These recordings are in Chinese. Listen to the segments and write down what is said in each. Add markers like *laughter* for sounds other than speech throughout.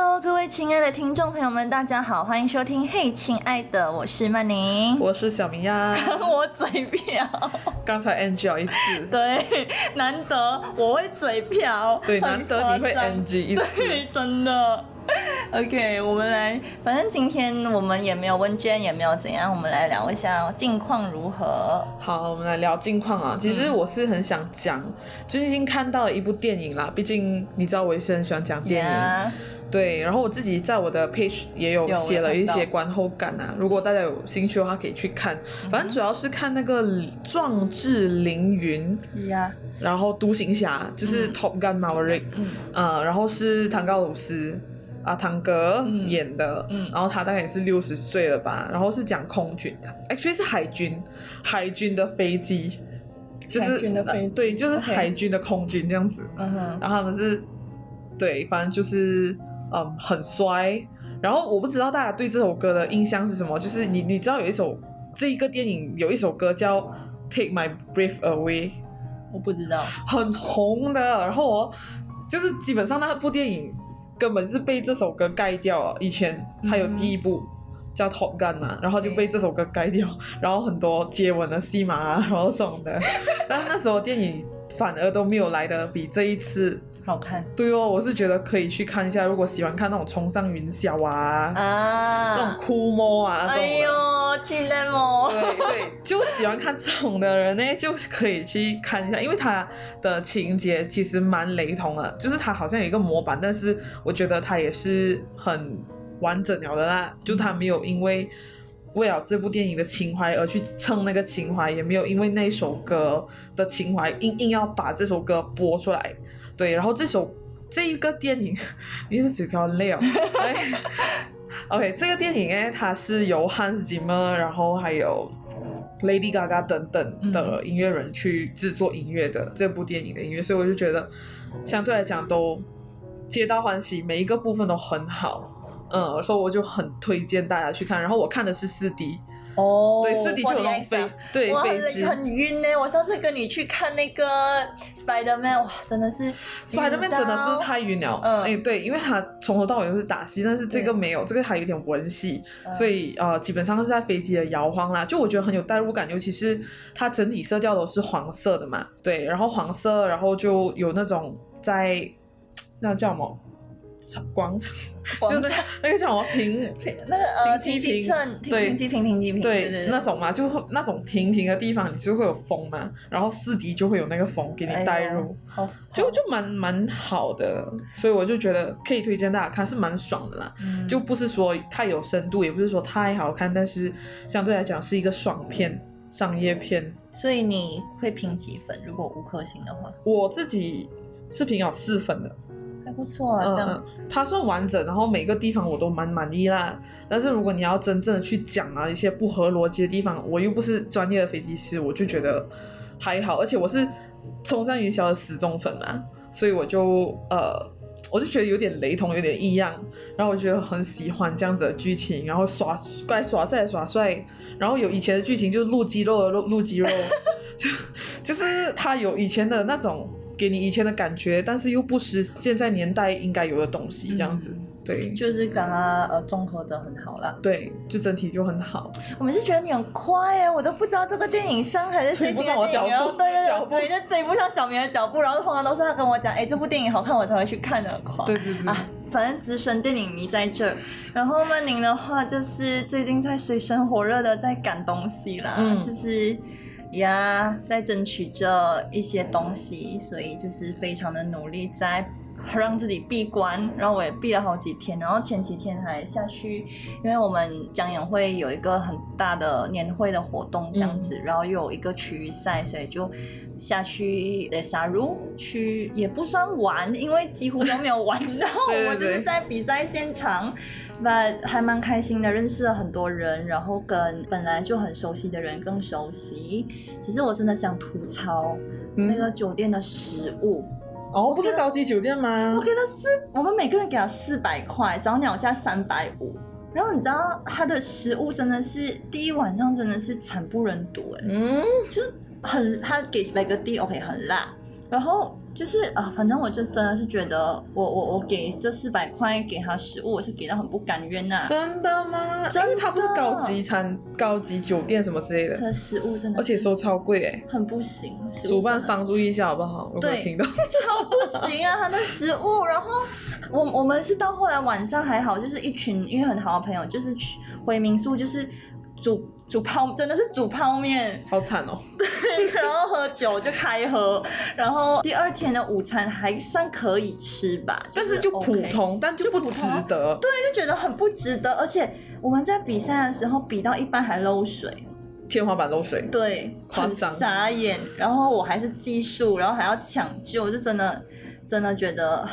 Hello，各位亲爱的听众朋友们，大家好，欢迎收听。嘿，亲爱的，我是曼宁，我是小明呀。*laughs* 我嘴瓢，刚才 NG 了一次。对，难得我会嘴瓢。对，难得你会 NG 一次，真的。OK，我们来，反正今天我们也没有问卷，也没有怎样，我们来聊一下近况如何。好，我们来聊近况啊。其实我是很想讲最近看到的一部电影啦，毕竟你知道我也是很喜欢讲电影。对，然后我自己在我的 page 也有写了一些观后感啊，如果大家有兴趣的话，可以去看。反正主要是看那个壮志凌云，然后独行侠就是 Top Gun Maverick，嗯，然后是唐高鲁斯啊，唐哥演的，然后他大概也是六十岁了吧，然后是讲空军的，actually 是海军，海军的飞机，就是对，就是海军的空军这样子，然后他们是，对，反正就是。嗯，很衰。然后我不知道大家对这首歌的印象是什么，就是你你知道有一首这一个电影有一首歌叫《Take My Breath Away》，我不知道，很红的。然后我就是基本上那部电影根本是被这首歌盖掉了。以前还有第一部叫《Top Gun》嘛，然后就被这首歌盖掉，然后很多接吻的戏码啊，然后这种的。*laughs* 但那时候电影反而都没有来的比这一次。好看，对哦，我是觉得可以去看一下。如果喜欢看那种冲上云霄啊，啊，那种哭摸啊，那种，哎呦，去了么？对对，就喜欢看这种的人呢，*laughs* 就可以去看一下，因为它的情节其实蛮雷同的，就是它好像有一个模板，但是我觉得它也是很完整了的啦，就它没有因为。为了这部电影的情怀而去蹭那个情怀，也没有因为那首歌的情怀硬硬要把这首歌播出来。对，然后这首这一个电影，你是嘴瓢累哦。*laughs* OK，这个电影呢，它是由 Hans Zimmer，然后还有 Lady Gaga 等等的音乐人去制作音乐的这部电影的音乐，所以我就觉得相对来讲都皆大欢喜，每一个部分都很好。嗯，所以我就很推荐大家去看。然后我看的是四 D，哦，对，四 D 就有那种飞，对，飞机很晕呢。我上次跟你去看那个 Spider Man，哇，真的是 Spider Man 真的是太晕了。嗯，哎，对，因为它从头到尾都是打戏，但是这个没有，这个还有点文戏，所以呃，基本上是在飞机的摇晃啦。就我觉得很有代入感，尤其是它整体色调都是黄色的嘛，对，然后黄色，然后就有那种在那叫什么？广场，就那那个叫什么平平那个呃平平对平平平平对那种嘛，就那种平平的地方，你就会有风嘛，然后四 D 就会有那个风给你带入，就就蛮蛮好的，所以我就觉得可以推荐大家看，是蛮爽的啦，就不是说太有深度，也不是说太好看，但是相对来讲是一个爽片，商业片。所以你会评几分？如果五颗星的话，我自己是评有四分的。还不错啊，这样它算完整，然后每个地方我都蛮满意啦。但是如果你要真正的去讲啊一些不合逻辑的地方，我又不是专业的飞机师，我就觉得还好。而且我是冲上云霄的死忠粉嘛，所以我就呃，我就觉得有点雷同，有点异样。然后我觉得很喜欢这样子的剧情，然后耍该耍帅耍帅，然后有以前的剧情就是露肌肉的露露肌肉，就 *laughs* 就是他有以前的那种。给你以前的感觉，但是又不失现在年代应该有的东西，这样子，对，就是刚刚呃综合的很好啦，对，就整体就很好。我们是觉得你很快哎，我都不知道这个电影上还是 *laughs* 追不上我脚步，*laughs* 对对对，就追不上小明的脚步，然后通常都是他跟我讲，哎，这部电影好看，我才会去看的，快，对对对，啊，反正资深电影迷在这儿。然后曼宁的话，就是最近在水深火热的在赶东西啦，就是。呀，在争取着一些东西，所以就是非常的努力在让自己闭关，然后我也闭了好几天，然后前几天还下去，因为我们讲演会有一个很大的年会的活动这样子，然后又有一个区域赛，所以就下去呃沙如去也不算玩，因为几乎都没有玩到，我就是在比赛现场。But 还蛮开心的，认识了很多人，然后跟本来就很熟悉的人更熟悉。只是我真的想吐槽嗯那个酒店的食物，哦，不是高级酒店吗我？给他四，我们每个人给他四百块，早鸟价三百五。然后你知道他的食物真的是第一晚上真的是惨不忍睹哎，嗯，就是很他给 spaghetti OK 很辣，然后就是啊，反正我就真的是觉得我我我给这四百块给他食物，我是给到很不甘愿呐、真的吗？真的因为它不是高级餐、高级酒店什么之类的，他的食物真的而且收超贵哎。很不行，主办方注意一下好不好？我没有听到？超不行啊，*laughs* 他的食物。然后我我们是到后来晚上还好，就是一群因为很好的朋友，就是去回民宿，就是煮煮泡，真的是煮泡面，好惨哦。*laughs* 对然后喝酒就开喝，然后第二天的午餐还算可以吃吧，但是就普通，但就不值得。对，就觉得很不值得，而且我们在比赛的时候比到一半还漏水，天花板漏水，对，很夸张傻眼。然后我还是技术，然后还要抢救，就真的真的觉得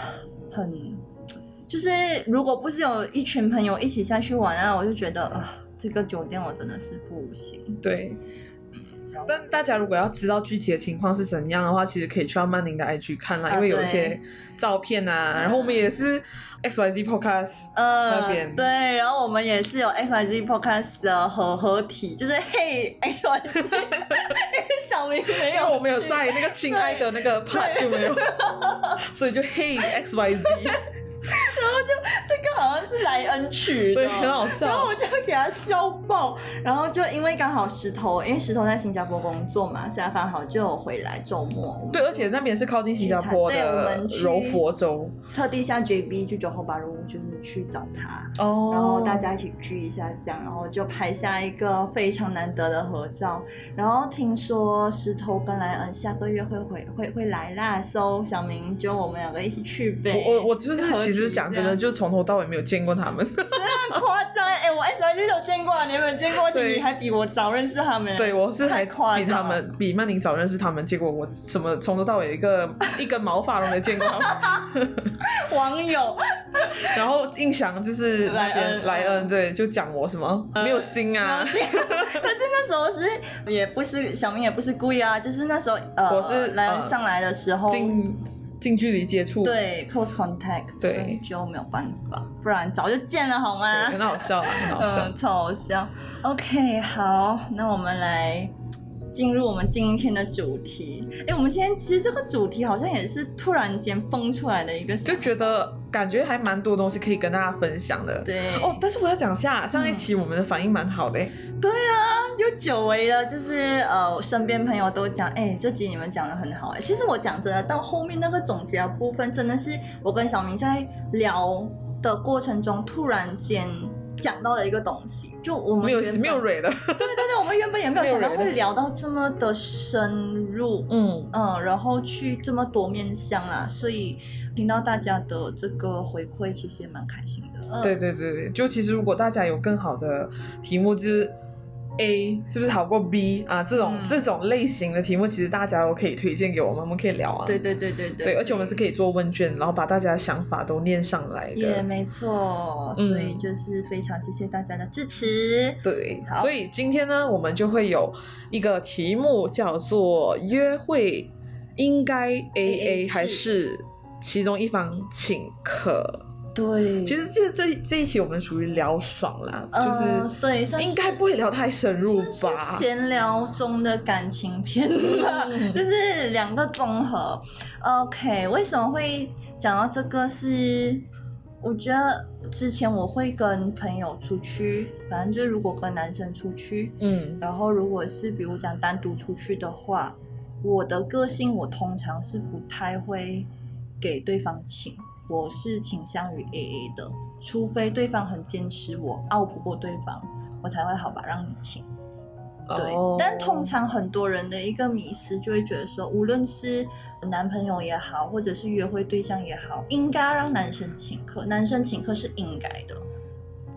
很，就是如果不是有一群朋友一起下去玩啊，我就觉得啊、这个酒店我真的是不行。对。嗯但大家如果要知道具体的情况是怎样的话，其实可以去到曼宁的 IG 看啦，啊因为有一些照片啊，然后我们也是 XYZ Podcast 呃那边。对，然后我们也是有 X Y Z Podcast 的合合体，就是嘿 X Y Z，因 *laughs* 为小明没有，因为我没有在那个亲爱的那个 part 就没有，*laughs* 所以就 Hey XYZ，*laughs* 这个好像是莱恩曲的，对，很好笑。然后我就给他笑爆，然后就因为刚好石头，因为石头在新加坡工作嘛，所以他刚好就有回来周末。对，而且那边是靠近新加坡对我的们柔佛州特地下 JB 去九后八路，就是去找他，哦然后大家一起聚一下，这样，然后就拍下一个非常难得的合照。然后听说石头跟莱恩下个月会回会会来啦，so 小明就我们两个一起去呗。我我我就是其实讲真的，就从头到尾没有见过他们。*laughs* 这样很夸张哎、我 S I G 都见过，你有没有见过？而且对你还比我早认识他们。对，我是还夸比他们比曼宁早认识他们，结果我什么从头到尾一个一根毛发都没见过他们。*laughs* 网友，*laughs* 然后印象就是那莱恩边莱恩对，就讲我什么没有心啊，但是那时候是也不是小明也不是故意啊，就是那时候呃，我是莱恩呃上来的时候，近近距离接触，对 close contact，对所以就没有办法，不然早就见了好吗？很好笑啊，*laughs* 很好笑嗯，。超好笑。OK，好，那我们来进入我们今天的主题。哎，我们今天其实这个主题好像也是突然间蹦出来的一个，就觉得感觉还蛮多东西可以跟大家分享的。对。哦，但是我要讲一下，上一期我们的反应蛮好的。欸，对啊，又久违了，就是呃，身边朋友都讲，哎、这集你们讲的很好哎、其实我讲真的，到后面那个总结的部分，真的是我跟小明在聊的过程中，突然间讲到了一个东西，就我们没有没有蕊的，对对对，我们原本也没有想到 *laughs* 会聊到这么的深入，嗯，嗯，然后去这么多面向啦，所以听到大家的这个回馈，其实也蛮开心的。嗯对对对对，就其实如果大家有更好的题目，就是 A 是不是好过 B 啊？这种、嗯这种类型的题目，其实大家都可以推荐给我们，我们可以聊啊。对对对对对对，而且我们是可以做问卷，然后把大家的想法都念上来的。也没错，嗯所以就是非常谢谢大家的支持。对，好所以今天呢，我们就会有一个题目叫做“约会应该 A A 还是其中一方请客对，”。其实这这这一期我们属于聊爽啦，呃就是对，应该不会聊太深入吧？闲聊中的感情片吧，嗯 *laughs* 就是两个综合。OK，为什么会讲到这个是？我觉得之前我会跟朋友出去，反正就是如果跟男生出去，嗯然后如果是比如讲单独出去的话，我的个性我通常是不太会给对方请，我是倾向于 A A 的，除非对方很坚持我拗不过对方，我才会好吧让你请。对，哦但通常很多人的一个迷思就会觉得说，无论是男朋友也好，或者是约会对象也好，应该让男生请客，男生请客是应该的。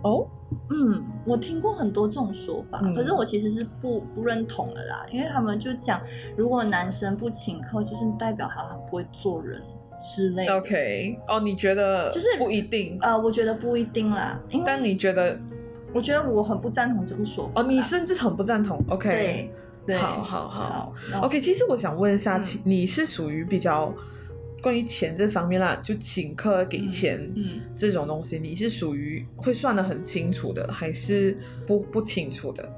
哦，嗯，我听过很多这种说法，嗯可是我其实是不不认同的啦，因为他们就讲，如果男生不请客，就是代表他很不会做人之类的。OK，哦，你觉得就是不一定，呃，我觉得不一定啦，因为但你觉得？我觉得我很不赞同这个说法哦，你甚至很不赞同。OK，对对，好好好。好 OK，其实我想问一下，你是属于比较关于钱这方面啦，就请客给钱，嗯这种东西，你是属于会算的很清楚的，还是不不清楚的？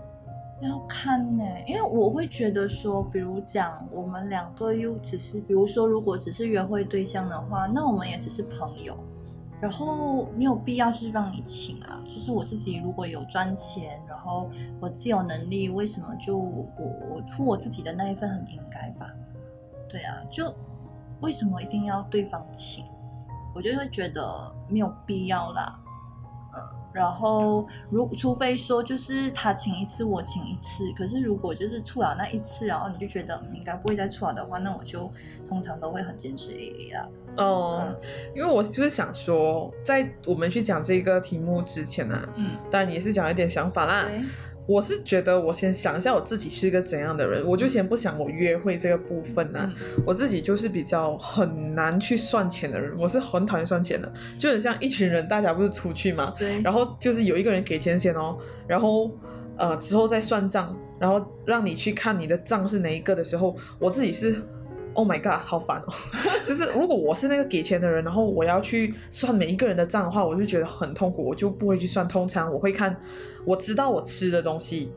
要看呢、因为我会觉得说，比如讲我们两个又只是，比如说如果只是约会对象的话，那我们也只是朋友，然后没有必要是让你请啊。就是我自己如果有赚钱，然后我自有能力，为什么就我我付我自己的那一份很应该吧？对啊，就为什么一定要对方请？我就会觉得没有必要啦。嗯，然后如除非说就是他请一次我请一次，可是如果就是错了那一次，然后你就觉得嗯应该不会再错了的话，那我就通常都会很坚持 A A 啦。哦、因为我就是想说，在我们去讲这个题目之前呢、啊，嗯，当然也是讲一点想法啦。对，我是觉得，我先想一下我自己是一个怎样的人，我就先不想我约会这个部分呢、嗯我自己就是比较很难去算钱的人，我是很讨厌算钱的，就很像一群人，大家不是出去嘛，对，然后就是有一个人给钱先哦，然后呃之后再算账，然后让你去看你的账是哪一个的时候，我自己是。Oh my god，好烦哦！*laughs* 就是如果我是那个给钱的人，然后我要去算每一个人的账的话，我就觉得很痛苦，我就不会去算。通常我会看，我知道我吃的东西，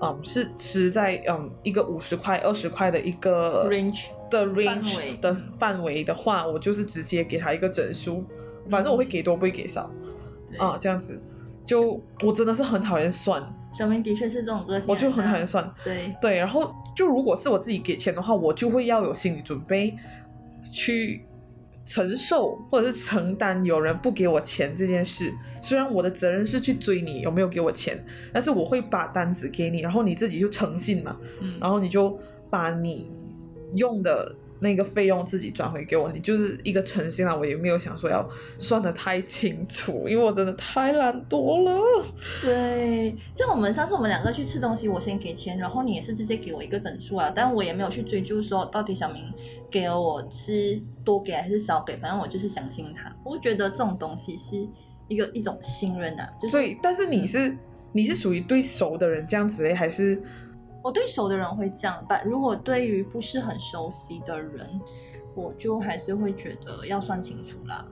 嗯，是吃在嗯一个五十块、二十块的一个 range 的 range 的范围的话，我就是直接给他一个整数，反正我会给多不会给少。对。啊，这样子。就我真的是很讨厌算，小明的确是这种个性，我就很讨厌。算。对，对，然后就如果是我自己给钱的话，我就会要有心理准备去承受或者是承担有人不给我钱这件事。虽然我的责任是去追你有没有给我钱，但是我会把单子给你，然后你自己就诚信嘛，嗯，然后你就把你用的那个费用自己转回给我，你就是一个诚信啊。我也没有想说要算的太清楚，因为我真的太懒惰了。对，像我们上次我们两个去吃东西，我先给钱，然后你也是直接给我一个整数啊，但我也没有去追究说到底小明给了我是多给还是少给，反正我就是相信他。我觉得这种东西是一个一种信任啊，就是所以，但是你是你是属于对熟的人这样子嘞，还是我对熟的人会这样办，如果对于不是很熟悉的人，我就还是会觉得要算清楚啦。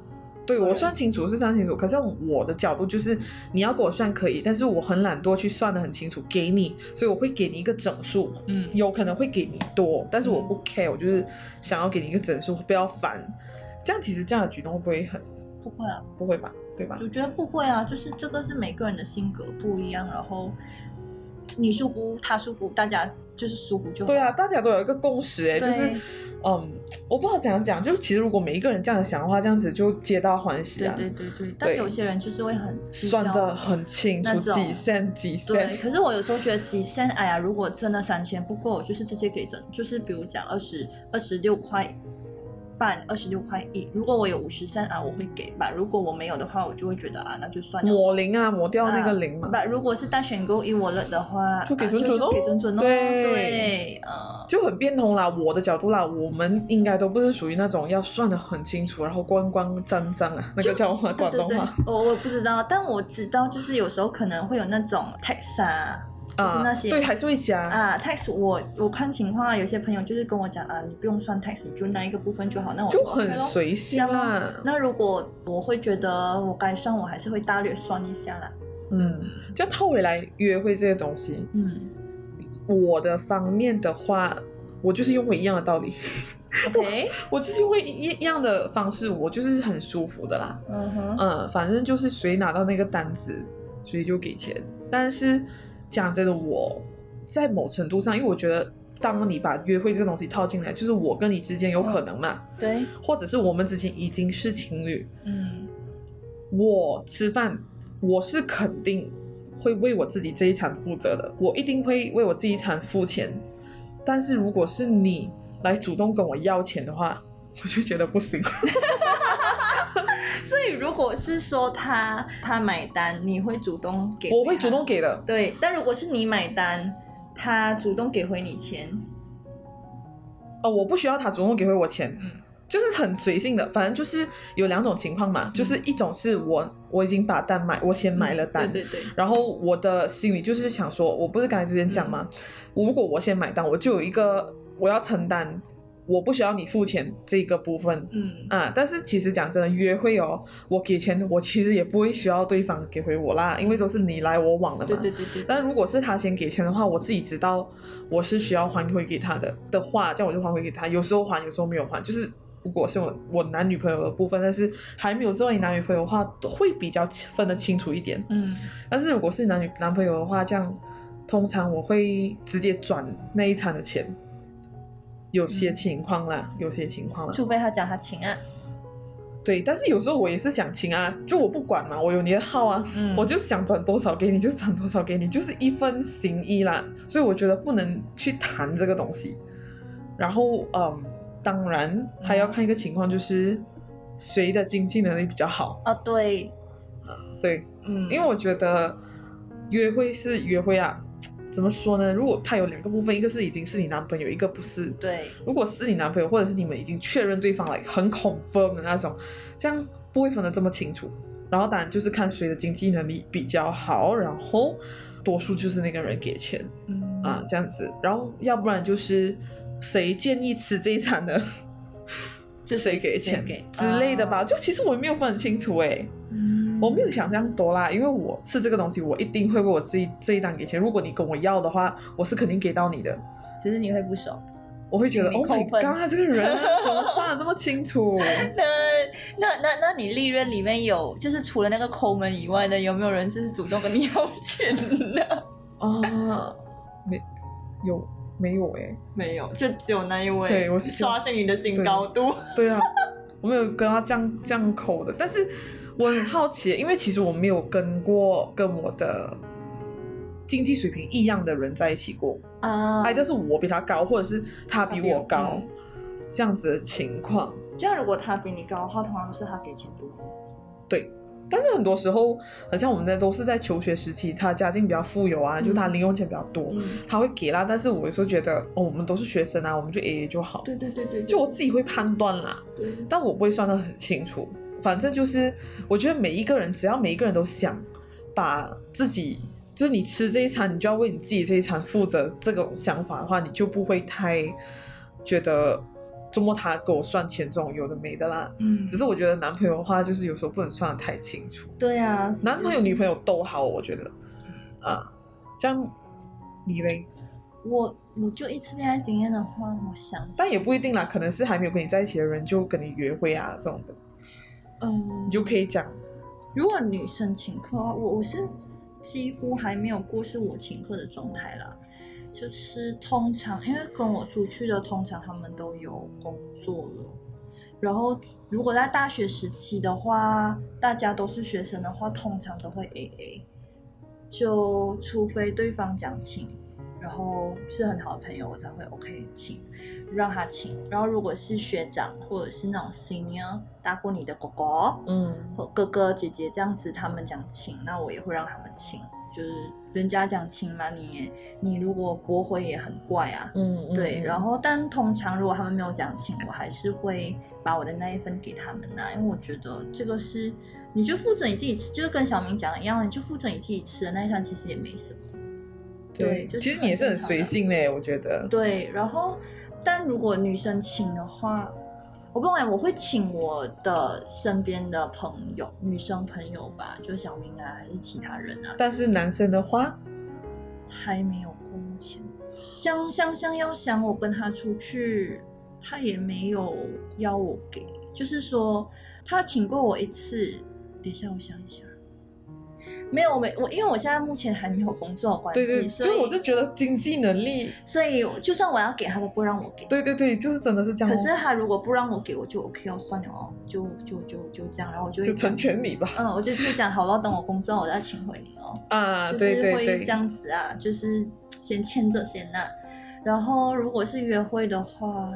对对我算清楚是算清楚，可是我的角度就是你要给我算可以，但是我很懒惰去算的很清楚给你，所以我会给你一个整数，嗯有可能会给你多，但是我嗯不 care，我就是想要给你一个整数，不要烦。这样其实这样的举动会不会很不会啊，不会吧？对吧？我觉得不会啊，就是这个是每个人的性格不一样，然后你舒服，他舒服，大家就是舒服就好。对啊，大家都有一个共识哎，对就是嗯，我不知道怎样讲，就其实如果每一个人这样想的话，这样子就皆大欢喜对啊。对对对，但有些人就是会很算的很清楚，几线几对，可是我有时候觉得几线，哎呀，如果真的三千不够，就是直接给整，就是比如讲二十二十六块半，二十六块一。如果我有五十三啊，我会给吧。如果我没有的话，我就会觉得啊，那就算了。抹零啊，抹掉那个零嘛，不，如果是大选购一我了的话，就给啊准准哦就给准准哦。对对，呃，就很变通啦。我的角度啦，我们应该都不是属于那种要算的很清楚，然后光光沾沾啊，那个叫广东话，我我不知道，但我知道就是有时候可能会有那种 tax 啊，就是那些对，还是会加。啊，tax 我我看情况啊，有些朋友就是跟我讲啊，你不用算 tax，你就那一个部分就好。那我就很咯随性这样啦那如果我会觉得我该算，我还是会大略算一下啦。嗯，这样套回来约会这些东西，嗯我的方面的话，我就是用回一样的道理，，OK，*laughs* 我就是用一一样的方式，我就是很舒服的啦。嗯哼，嗯，反正就是谁拿到那个单子，谁就给钱。但是讲真的，我在某程度上，因为我觉得，当你把约会这个东西套进来，就是我跟你之间有可能嘛，对，或者是我们之前已经是情侣，嗯我吃饭我是肯定会为我自己这一餐负责的，我一定会为我自己一餐付钱。但是如果是你来主动跟我要钱的话，我就觉得不行。*laughs* 所以如果是说他他买单，你会主动给？我会主动给的。对，但如果是你买单，他主动给回你钱，哦，我不需要他主动给回我钱，嗯，就是很随性的，反正就是有两种情况嘛，就是一种是我我已经把单买，我先买了单，对对对，然后我的心里就是想说，我不是刚才之前讲吗？如果我先买单，我就有一个我要承担，我不需要你付钱这个部分。嗯啊，但是其实讲真的，约会哦，我给钱，我其实也不会需要对方给回我啦，因为都是你来我往的嘛。对对对对，但如果是他先给钱的话，我自己知道我是需要还回给他的的话，这样我就还回给他。有时候还，有时候没有还。就是如果是我我男女朋友的部分，但是还没有作为男女朋友的话，都会比较分得清楚一点。嗯但是如果是男女男朋友的话，这样通常我会直接转那一餐的钱。有些嗯情况啦，有些情况啦，除非他讲他请啊，对，但是有时候我也是想请啊，就我不管嘛，我有你的号啊，嗯我就想转多少给你就转多少给你，就是一分行一啦。所以我觉得不能去谈这个东西。然后，嗯，当然还要看一个情况，就是谁的经济能力比较好。啊对，对，嗯，因为我觉得约会是约会啊，怎么说呢？如果他有两个部分，一个是已经是你男朋友，一个不是。对，如果是你男朋友，或者是你们已经确认对方了很 confirm 的那种，这样不会分得这么清楚。然后当然就是看谁的经济能力比较好，然后多数就是那个人给钱嗯啊，这样子。然后要不然就是谁建议吃这一餐的，就谁给钱给之类的吧。啊就其实我也没有分很清楚哎、嗯我没有想这样多啦，因为我吃这个东西，我一定会为我自己这一单给钱。如果你跟我要的话，我是肯定给到你的。只是你会不爽。我会觉得，Oh my god，他这个人啊怎么算的这么清楚？那那那那你利润里面有，就是除了那个抠门以外的，有没有人就是主动跟你要钱的？啊，没有没有哎、没有，就只有那一位。对我是刷新你的新高度。对啊，我没有跟他这样这样口的，但是我很好奇，因为其实我没有跟过跟我的经济水平一样的人在一起过，啊哎，但是我比他高，或者是他比我高嗯，这样子的情况。这样如果他比你高的话，通常都是他给钱多。对，但是很多时候，很像我们在都是在求学时期，他家境比较富有啊，嗯就他零用钱比较多，嗯，他会给啦。但是我有时候觉得，哦，我们都是学生啊，我们就 A A 就好。对对对对，就我自己会判断啦，对但我不会算得很清楚。反正就是，我觉得每一个人，只要每一个人都想把自己，就是你吃这一餐，你就要为你自己这一餐负责。这种想法的话，你就不会太觉得周末他给我算钱这种有的没的啦。嗯，只是我觉得男朋友的话，就是有时候不能算的太清楚。对啊，男朋友、女朋，友都好，我觉得啊，这样你嘞？我我就一次恋爱经验的话，我想，但也不一定啦，可能是还没有跟你在一起的人就跟你约会啊这种的，嗯你，就可以讲如果女生请客我我是几乎还没有过是我请客的状态啦。就是通常，因为跟我出去的，通常他们都有工作了。然后，如果在大学时期的话，大家都是学生的话，通常都会 A A。就除非对方讲请，然后是很好的朋友，我才会 OK 请，让他请。然后如果是学长或者是那种 senior 大过你的哥哥，嗯或哥哥姐姐这样子，他们讲请，那我也会让他们请。就是人家讲请嘛，你你如果驳回也很怪啊。嗯，对，然后后但通常如果他们没有讲请，我还是会把我的那一份给他们的，因为我觉得这个是你就负责你自己吃，就是跟小明讲的一样，你就负责你自己吃的那一项，其实也没什么。对，就是其实你也是很随性嘞，我觉得。对，然后但如果女生请的话，我不管，我会请我的身边的朋友，女生朋友吧，就小明啊，还是其他人啊，但是男生的话，还没有过目前。香香香要想我跟他出去，他也没有要我给，就是说他请过我一次。等一下，我想一下，没有，我没我，因为我现在目前还没有工作的关系，对对，所以我就觉得经济能力，所以就算我要给他，都不让我给。对对对，就是真的是这样哦。可是他如果不让我给，我就 OK 哦，算了哦，就就就就这样，然后我就就成全你吧。嗯，我就会讲好了，等我工作我再请回你哦。啊，就是对对对会这，样子啊，就是先欠这先那，然后如果是约会的话，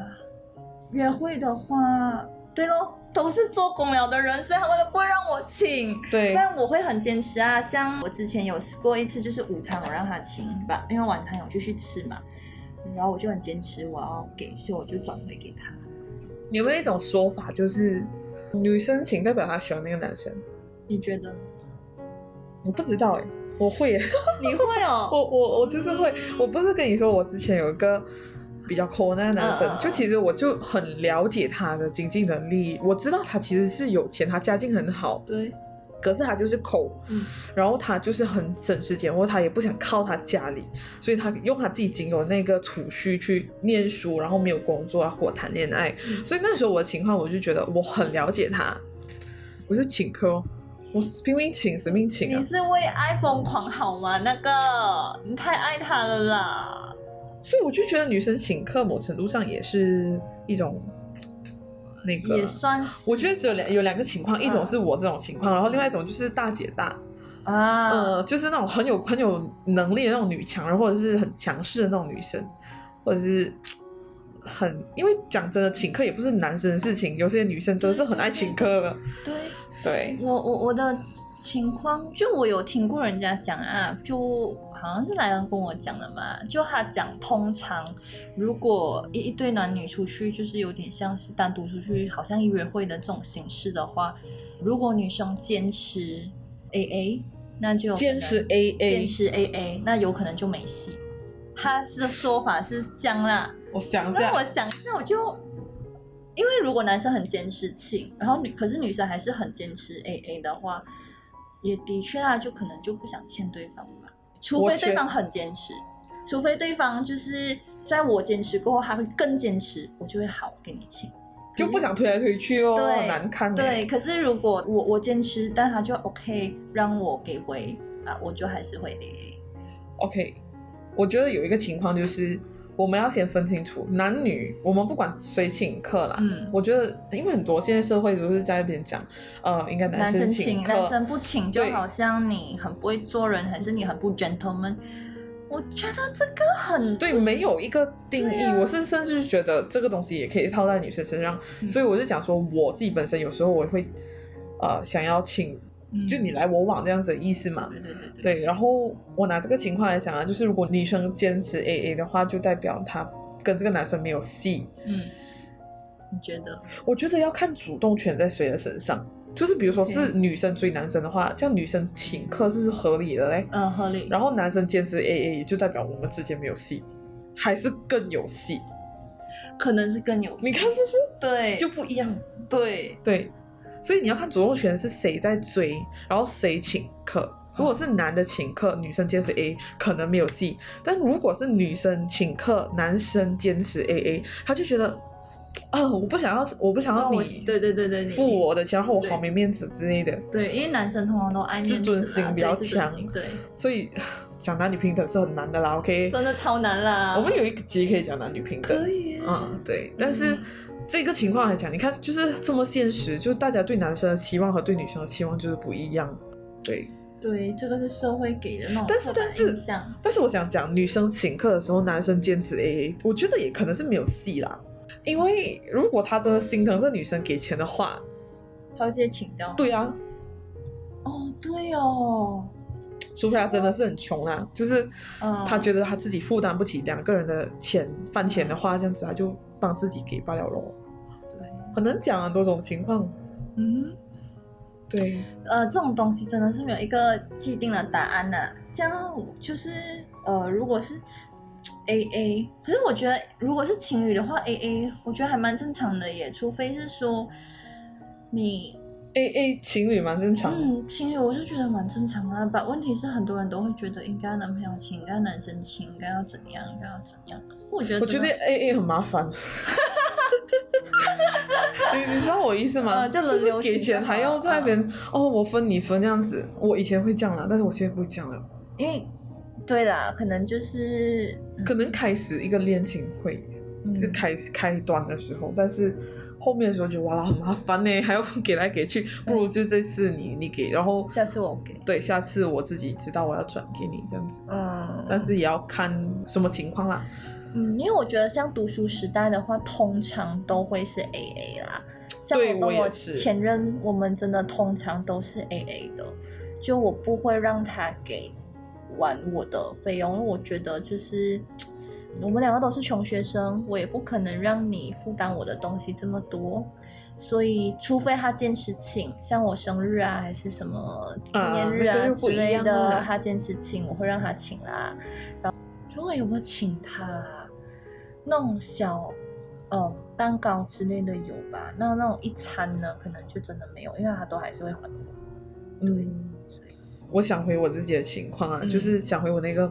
约会的话，对咯，都是做公了的人，所以他们都不会让我请。对但我会很坚持啊，像我之前有过一次，就是午餐我让他请吧，因为晚餐有继续吃嘛，然后我就很坚持我要给，所以我就转回给他。有没有一种说法，就是女生请代表她喜欢那个男生？你觉得呢？我不知道哎、我会耶，*laughs* 你会哦？*laughs* 我我我就是会，我不是跟你说，我之前有一个比较抠那个男生，就其实我就很了解他的经济能力，我知道他其实是有钱，他家境很好，对，可是他就是抠，嗯然后他就是很省时间，或他也不想靠他家里，所以他用他自己仅有那个储蓄去念书，然后没有工作，啊跟我谈恋爱。嗯所以那时候我的情况，我就觉得我很了解他，我就请客哦，我拼命请，死命请啊你。是为爱疯狂好吗？那个，你太爱他了啦。所以我就觉得女生请客，某程度上也是一种那个也。算是，我觉得只有两有两个情况，一种是我这种情况，然后另外一种就是大姐大，啊，呃，就是那种很有很有能力的那种女强人，或者是很强势的那种女生，或者是很，因为讲真的，请客也不是男生的事情，有些女生真的是很爱请客的。对对，我我我的情况，就我有听过人家讲啊，就好像是莱恩跟我讲的嘛，就他讲，通常如果一一对男女出去，就是有点像是单独出去，好像约会的这种形式的话，如果女生坚持 A A，那就坚持 A A，坚持 A A，那有可能就没戏。他的说法是这样啦，我想一下。那我，想一下，我就因为如果男生很坚持请，然后女可是女生还是很坚持 A A 的话，也的确啊，就可能就不想欠对方吧，除非对方很坚持，除非对方就是在我坚持过后，他会更坚持，我就会好给你请。就不想推来推去哦，对难看欸对，可是如果我我坚持，但他就 OK 让我给回啊，我就还是会 A A。OK，我觉得有一个情况就是，我们要先分清楚男女，我们不管谁请客啦。嗯我觉得，因为很多现在社会都是在那边讲，呃，应该男生请，客，男生不请，就好像你很不会做人，还是你很不 gentleman。我觉得这个很对，没有一个定义。啊我是甚至觉得这个东西也可以套在女生身上，嗯所以我就讲说，我自己本身有时候我会，呃，想要请，嗯就你来我往这样子的意思嘛。对对对对，对，然后我拿这个情况来讲啊，就是如果女生坚持 A A 的话，就代表她跟这个男生没有戏。嗯，你觉得？我觉得要看主动权在谁的身上。就是比如说是女生追男生的话，这样女生请客是不是合理的嘞？嗯，合理。然后男生坚持 A A，就代表我们之间没有戏，还是更有戏？可能是更有，你看，是不是对，就不一样？对，对，所以你要看主动权是谁在追，然后谁请客。如果是男的请客，女生坚持 A，可能没有戏；但如果是女生请客，男生坚持 A A，他就觉得，啊、我不想要，我不想要你对对对对，付我的钱，然后我好没面子之类的。对，因为男生通常都爱面子自尊心比较强心对，所以讲男女平等是很难的啦，OK？真的超难啦。我们有一集可以讲男女平等可，以耶，嗯，对。但是嗯这个情况来讲，你看就是这么现实，就大家对男生的期望和对女生的期望就是不一样，对。对，这个是社会给的那种但是但是但是我想讲，女生请客的时候，男生坚持 AA，我觉得也可能是没有戏啦。因为如果他真的心疼这女生给钱的话，他会直接请掉。对啊，哦，对哦，除非他真的是很穷啦，就是嗯他觉得他自己负担不起两个人的钱饭钱的话，这样子他就帮自己给罢了咯。对，很难讲很多种情况，嗯。对，呃，这种东西真的是没有一个既定的答案呐、这样就是呃，如果是 A A，可是我觉得如果是情侣的话，A A 我觉得还蛮正常的耶，除非是说你 A A 情侣蛮正常的。嗯情侣，我是觉得蛮正常的啊。把问题是很多人都会觉得应该男朋友请，应该男生请，应该要怎样，应该要怎样。我觉得我觉得 A A 很麻烦。*laughs* 你你知道我意思吗？呃就是给钱还要在那边、哦，我分你分这样子。我以前会这样了，但是我现在不会这样了。因为对啦，可能就是可能开始一个恋情会嗯是开始开端的时候，但是后面的时候就哇很麻烦呢，*laughs* 还要给来给去，不如就这次你你给，然后下次我给，对下次我自己知道我要转给你这样子，嗯，但是也要看什么情况啦。嗯，因为我觉得像读书时代的话，通常都会是 A A 啦。像对我跟我前任，我们真的通常都是 A A 的，就我不会让他给完我的费用，因为我觉得就是我们两个都是穷学生，我也不可能让你负担我的东西这么多，所以除非他坚持请，像我生日啊，还是什么纪念日啊之类的，了他坚持请，我会让他请啦。然后如果有没有请他那种小嗯蛋糕之类的有吧？那那种一餐呢，可能就真的没有，因为他都还是会还我。对嗯，我想回我自己的情况啊，嗯就是想回我那个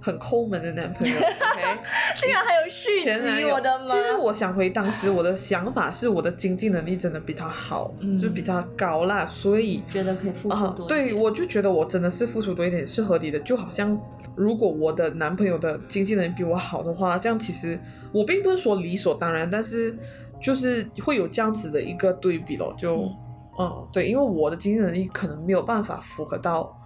很抠门的男朋友。*laughs* 竟然还有续集，前男友我的妈！其实我想回当时我的想法是，我的经济能力真的比他好，嗯就比他高啦，所以觉得可以付出啊多、，对，我就觉得我真的是付出多一点是合理的。就好像如果我的男朋友的经济能力比我好的话，这样其实我并不是说理所当然，但是就是会有这样子的一个对比咯。就嗯嗯对，因为我的经济能力可能没有办法符合到，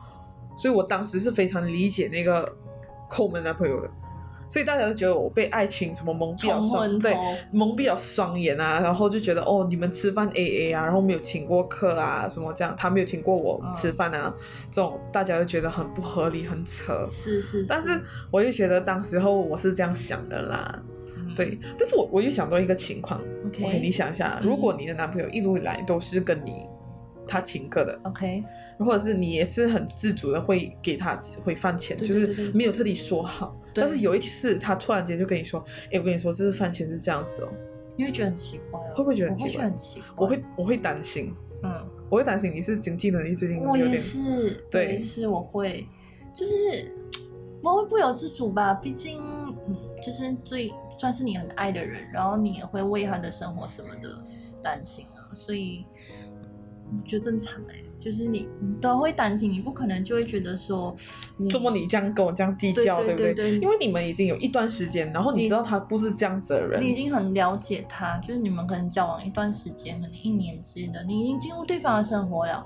所以我当时是非常理解那个 *laughs* 抠门男朋友的。所以大家都觉得我被爱情什么蒙蔽了双对蒙蔽了双眼啊，然后就觉得哦，你们吃饭 A A 啊，然后没有请过客啊，什么这样，他没有请过我嗯吃饭啊，这种大家都觉得很不合理，很扯。是是，但是我就觉得当时候我是这样想的啦，嗯对。但是我我又想到一个情况 OK 你想一下，嗯如果你的男朋友一直以来都是跟你他请客的，OK，或者是你也是很自主的会给他回饭钱，就对对对对。是没有特地说好。但是有一次他突然间就跟你说：“哎，我跟你说，这次饭钱是这样子哦。你会觉得很奇怪哦，会不会觉得很奇怪？觉得很奇怪？我会我会担心，嗯，我会担心你是经济能力最近我也有点是，对对，是我会，就是我会不由自主吧，毕竟嗯，就是最算是你很爱的人，然后你也会为他的生活什么的担心啊，所以我觉得正常哎、就是你你都会担心，你不可能就会觉得说你怎么你这样跟我这样计较，不对不对？对因为你们已经有一段时间，然后你你知道他不是这样子的人。你，已经很了解他，就是你们可能交往一段时间，可能一年之类的，你已经进入对方的生活了。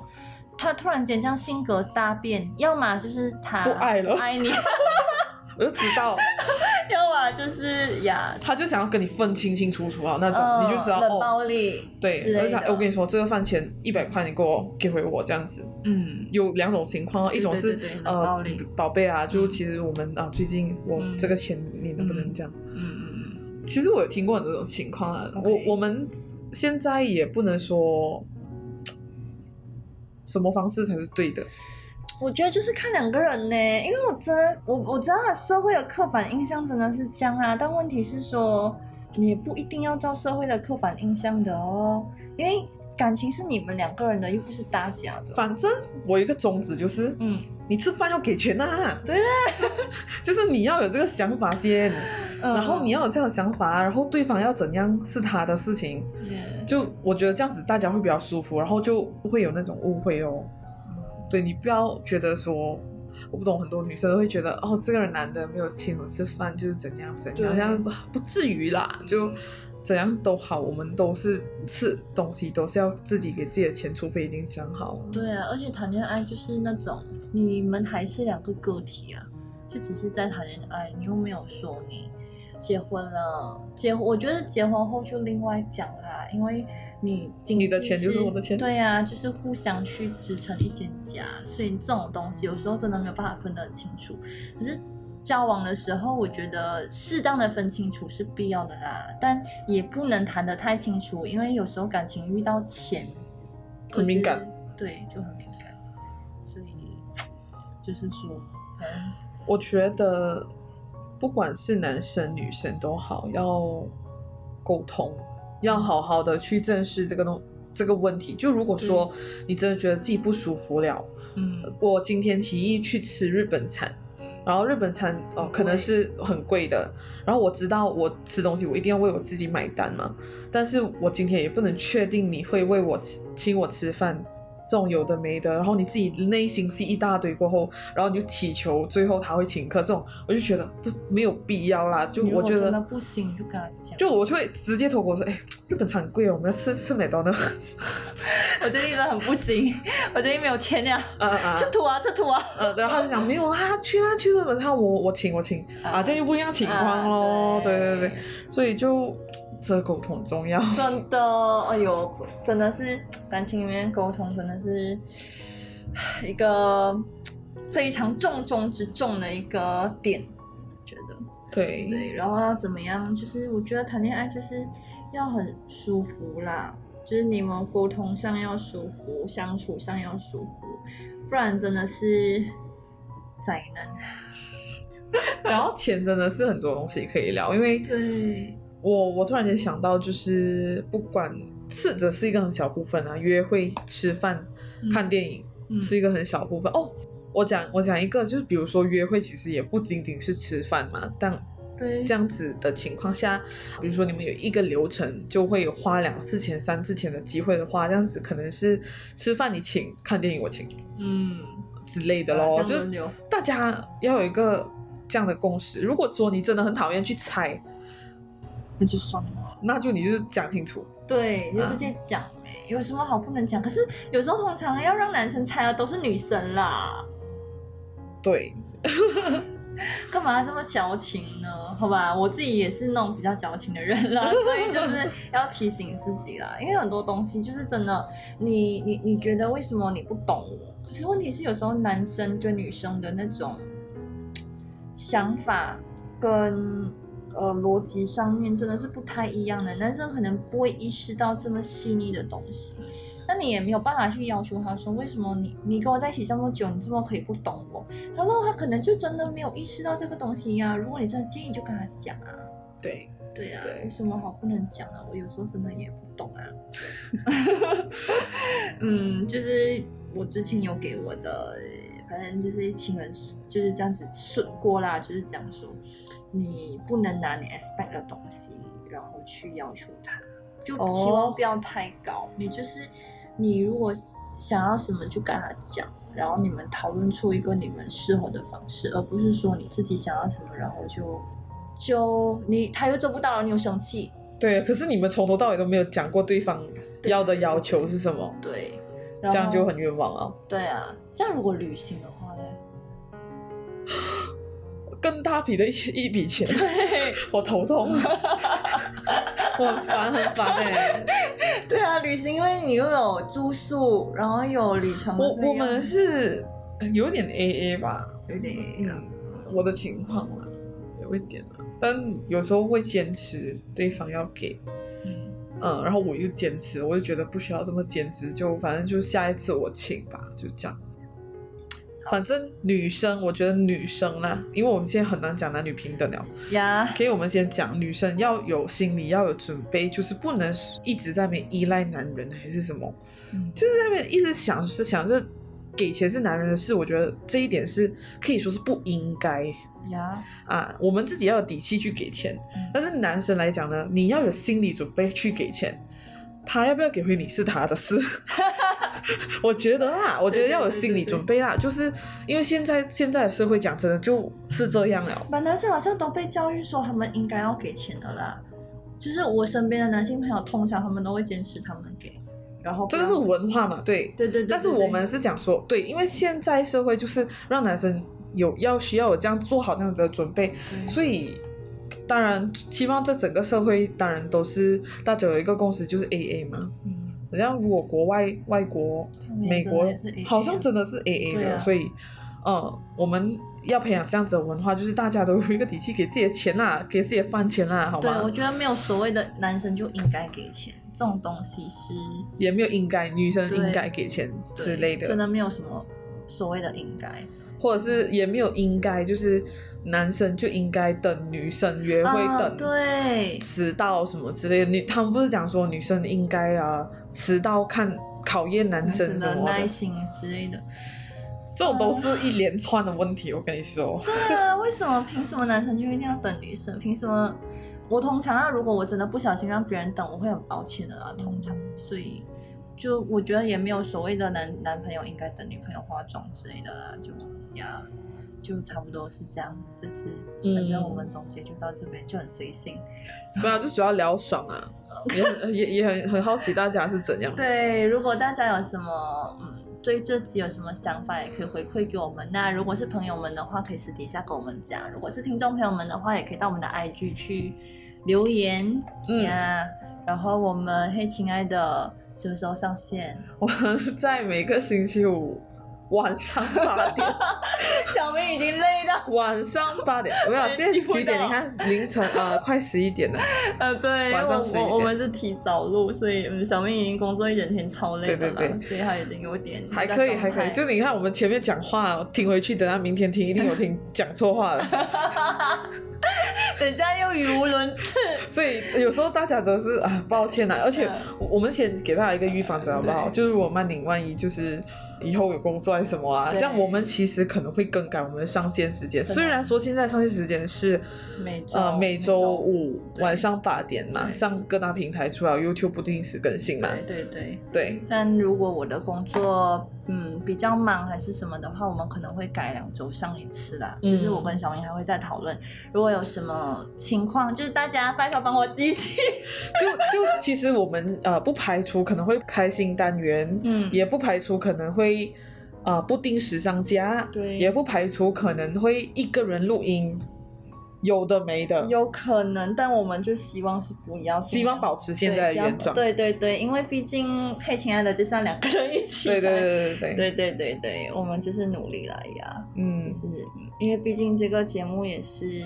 他突然间这样性格大变，要么就是他不爱了。爱你，*laughs* 我就知道 *laughs* 要么就是呀，他就想要跟你分清清楚楚啊那种，呃你就知道冷暴哦。力对。我就想，哎，我跟你说，这个饭钱一百块，你给我给回我这样子。嗯，有两种情况，一种是呃，宝贝啊，就嗯其实我们啊，最近我嗯这个钱你能不能这样？嗯嗯其实我有听过很多种情况啊我我们现在也不能说什么方式才是对的，嗯，我觉得就是看两个人呢，因为我真的我我知道社会的刻板印象真的是这样啊，但问题是说你不一定要照社会的刻板印象的哦，因为感情是你们两个人的，又不是大家的。反正我有一个宗旨就是，嗯，你吃饭要给钱呐、啊，对。*laughs* 就是你要有这个想法先，嗯。然后你要有这样的想法，然后对方要怎样是他的事情，就我觉得这样子大家会比较舒服，然后就不会有那种误会哦。对你不要觉得说，我不懂，很多女生都会觉得哦，这个人男的没有请我吃饭就是怎样怎样，对这样不不至于啦，就怎样都好，我们都是吃东西都是要自己给自己的钱，除非已经讲好了。对啊，而且谈恋爱就是那种你们还是两个个体啊，就只是在谈恋爱，你又没有说你结婚了，结我觉得结婚后就另外讲啦，因为你经你的钱就是我的钱对啊，就是互相去支撑一间家，所以这种东西有时候真的没有办法分得很清楚，可是。交往的时候，我觉得适当的分清楚是必要的啦，但也不能谈得太清楚，因为有时候感情遇到钱，很敏感，对，就很敏感，所以就是说，嗯我觉得不管是男生女生都好，要沟通，要好好的去正视这个东这个问题。就如果说你真的觉得自己不舒服了，嗯我今天提议去吃日本餐，然后日本餐哦可能是很贵的，然后我知道我吃东西我一定要为我自己买单嘛，但是我今天也不能确定你会为我请我吃饭。这种有的没的，然后你自己内心戏一大堆过后，然后你就祈求最后他会请客，这种我就觉得不没有必要啦。就我觉得真的不行，就跟他讲。就我就会直接脱口说：“哎，日本餐很贵哦，我们要吃吃美多呢。*laughs* ”我最近真的很不行，我最近没有钱呀。啊啊！吃土啊，吃土啊！呃，然后他就讲没有啦，去啦，去日本餐我我请我请啊，这又不一样情况喽。对对对，所以就。这沟通重要，真的，哎呦，真的是感情里面沟通，真的是一个非常重中之重的一个点，觉得。对对，然后要怎么样？就是我觉得谈恋爱就是要很舒服啦，就是你们沟通上要舒服，相处上要舒服，不然真的是灾难。*laughs* 然后钱真的是很多东西可以聊，因为对。我我突然间想到，就是不管吃着是一个很小部分啊，约会、吃饭、看电影是一个很小部分哦。我讲我讲一个，就是比如说约会，其实也不仅仅是吃饭嘛。但这样子的情况下，比如说你们有一个流程，就会有花两次钱、三次钱的机会的话，这样子可能是吃饭你请，看电影我请，嗯之类的咯。就是大家要有一个这样的共识。如果说你真的很讨厌去猜。那就算了，那就你就是讲清楚，对，就直接讲哎，有什么好不能讲？可是有时候通常要让男生猜的都是女生啦，对，*laughs* 干嘛这么矫情呢？好吧，我自己也是那种比较矫情的人啦，所以就是要提醒自己啦，因为很多东西就是真的，你你你觉得为什么你不懂我？可是问题是有时候男生对女生的那种想法跟。呃，逻辑上面真的是不太一样的。男生可能不会意识到这么细腻的东西，那你也没有办法去要求他说，为什么你你跟我在一起这么久，你这么可以不懂我？Hello，他可能就真的没有意识到这个东西呀。如果你真的建议，就跟他讲啊。对对啊，有什么好不能讲啊？我有时候真的也不懂啊。*laughs* 嗯，就是我之前有给我的，反正就是情人就是这样子顺过啦，就是讲说。你不能拿你 expect 的东西，然后去要求他，就期望不要太高。你就是你如果想要什么就跟他讲，然后你们讨论出一个你们适合的方式，而不是说你自己想要什么，然后就就你他又做不到了，你又生气。对，可是你们从头到尾都没有讲过对方要的要求是什么，对，这样就很冤枉啊。对啊，这样如果旅行的话呢？更大笔的一一笔钱，*laughs* 我头痛，*laughs* 我很烦很烦哎。*laughs* 对啊，旅行因为你又有住宿，然后有旅程。我我们是有点 A A 吧，有点 A A。我的情况啊，有一点啊，但有时候会坚持对方要给，嗯嗯，然后我又坚持，我就觉得不需要这么坚持，就反正就下一次我请吧，就这样。反正女生，我觉得女生啦，因为我们现在很难讲男女平等了呀。可以，我们先讲女生要有心理，要有准备，就是不能一直在那边依赖男人还是什么，就是在那边一直想是想着给钱是男人的事。我觉得这一点是可以说是不应该呀。啊，我们自己要有底气去给钱，但是男生来讲呢，你要有心理准备去给钱。他要不要给回你是他的事，*laughs* 我觉得啦，我觉得要有心理准备啦，就是因为现在现在的社会讲真的就是这样了。蛮男生好像都被教育说他们应该要给钱的啦，就是我身边的男性朋友通常他们都会坚持他们给，然后这个是文化嘛，对对对，但是我们是讲说对，因为现在社会就是让男生有要需要有这样做好这样子的准备，所以。当然，希望这整个社会当然都是大家有一个共识，就是 A A 嘛。嗯，好像如果国外外国美国好像真的是 A A 的，所以，嗯，我们要培养这样子的文化，就是大家都有一个底气，给自己的钱啊，给自己的饭钱啊，好吗？对，我觉得没有所谓的男生就应该给钱，这种东西是也没有应该女生应该给钱之类的，真的没有什么所谓的应该。或者是也没有应该，就是男生就应该等女生约会，等对迟到什么之类的。女他们不是讲说女生应该啊迟到看考验男生什么耐心之类的。这种都是一连串的问题。我跟你说，*laughs* 对啊，为什么凭什么男生就一定要等女生？凭什么？我通常啊，如果我真的不小心让别人等，我会很抱歉的啊。通常，所以就我觉得也没有所谓的男男朋友应该等女朋友化妆之类的啦，就呀，就差不多是这样。这次反正我们总结就到这边，就很随性。*laughs* 对啊，就主要聊爽啊，*laughs* 也也也很很好奇大家是怎样。对，如果大家有什么嗯对这集有什么想法，也可以回馈给我们。那如果是朋友们的话，可以私底下跟我们讲；如果是听众朋友们的话，也可以到我们的 IG 去留言嗯呀。然后我们嘿，亲爱的，什么时候上线？我们在每个星期五晚上八点，*laughs* 小明已经累到，晚上八点，没有，现在记不几点？你看凌晨呃 *laughs* 快十一点了。呃，对，晚上十一点我我们是提早录，所以嗯，小明已经工作一整天超累的了，对对对所以他已经有点还可以，还可以。就就你看，我们前面讲话听回去，等他明天听，一定有听讲错话了。*laughs* 等一下又语无伦次。所以有时候大家真的是啊，抱歉啊。而且嗯我我们先给大家一个预防针好不好？就是如果曼宁万一就是以后有工作还是什么啊，这样我们其实可能会更改我们的上线时间。虽然说现在上线时间是每呃每周五晚上八点嘛，上各大平台，除了 YouTube 不定时更新嘛。对对对。对，但如果我的工作嗯比较忙还是什么的话，我们可能会改两周上一次啦。嗯就是我跟小明还会再讨论，如果有什么情况，就是大家拜托帮我积极。*laughs* 就就其实我们呃不排除可能会开新单元，嗯也不排除可能会呃不定时上架，对也不排除可能会一个人录音，有的没的，有可能，但我们就希望是不要，希望保持现在的对希望原状。对对对，因为毕竟嘿，亲爱的，就像两个人一起。对对对对对，对对对对，我们就是努力来呀。嗯就，是嗯因为毕竟这个节目也是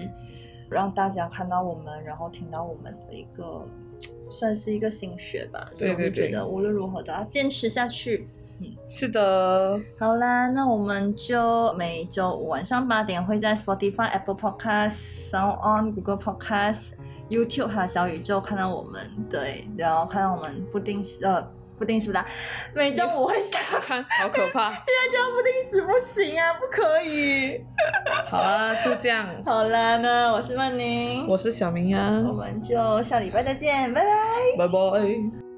让大家看到我们，然后听到我们的一个算是一个心血吧，所以我就觉得无论如何都要坚持下去。是的，好啦，那我们就每周五晚上八点会在 Spotify、Apple Podcast、Sound On、Google Podcast、YouTube 还有小宇宙看到我们，对，然后看到我们不定时呃不定时的每周五会下。看好可怕。*laughs* 现在就要不定时不行啊，不可以。好啊，就这样。*laughs* 好啦，那我是曼宁，我是小明呀我，们就下礼拜再见，拜拜。拜拜。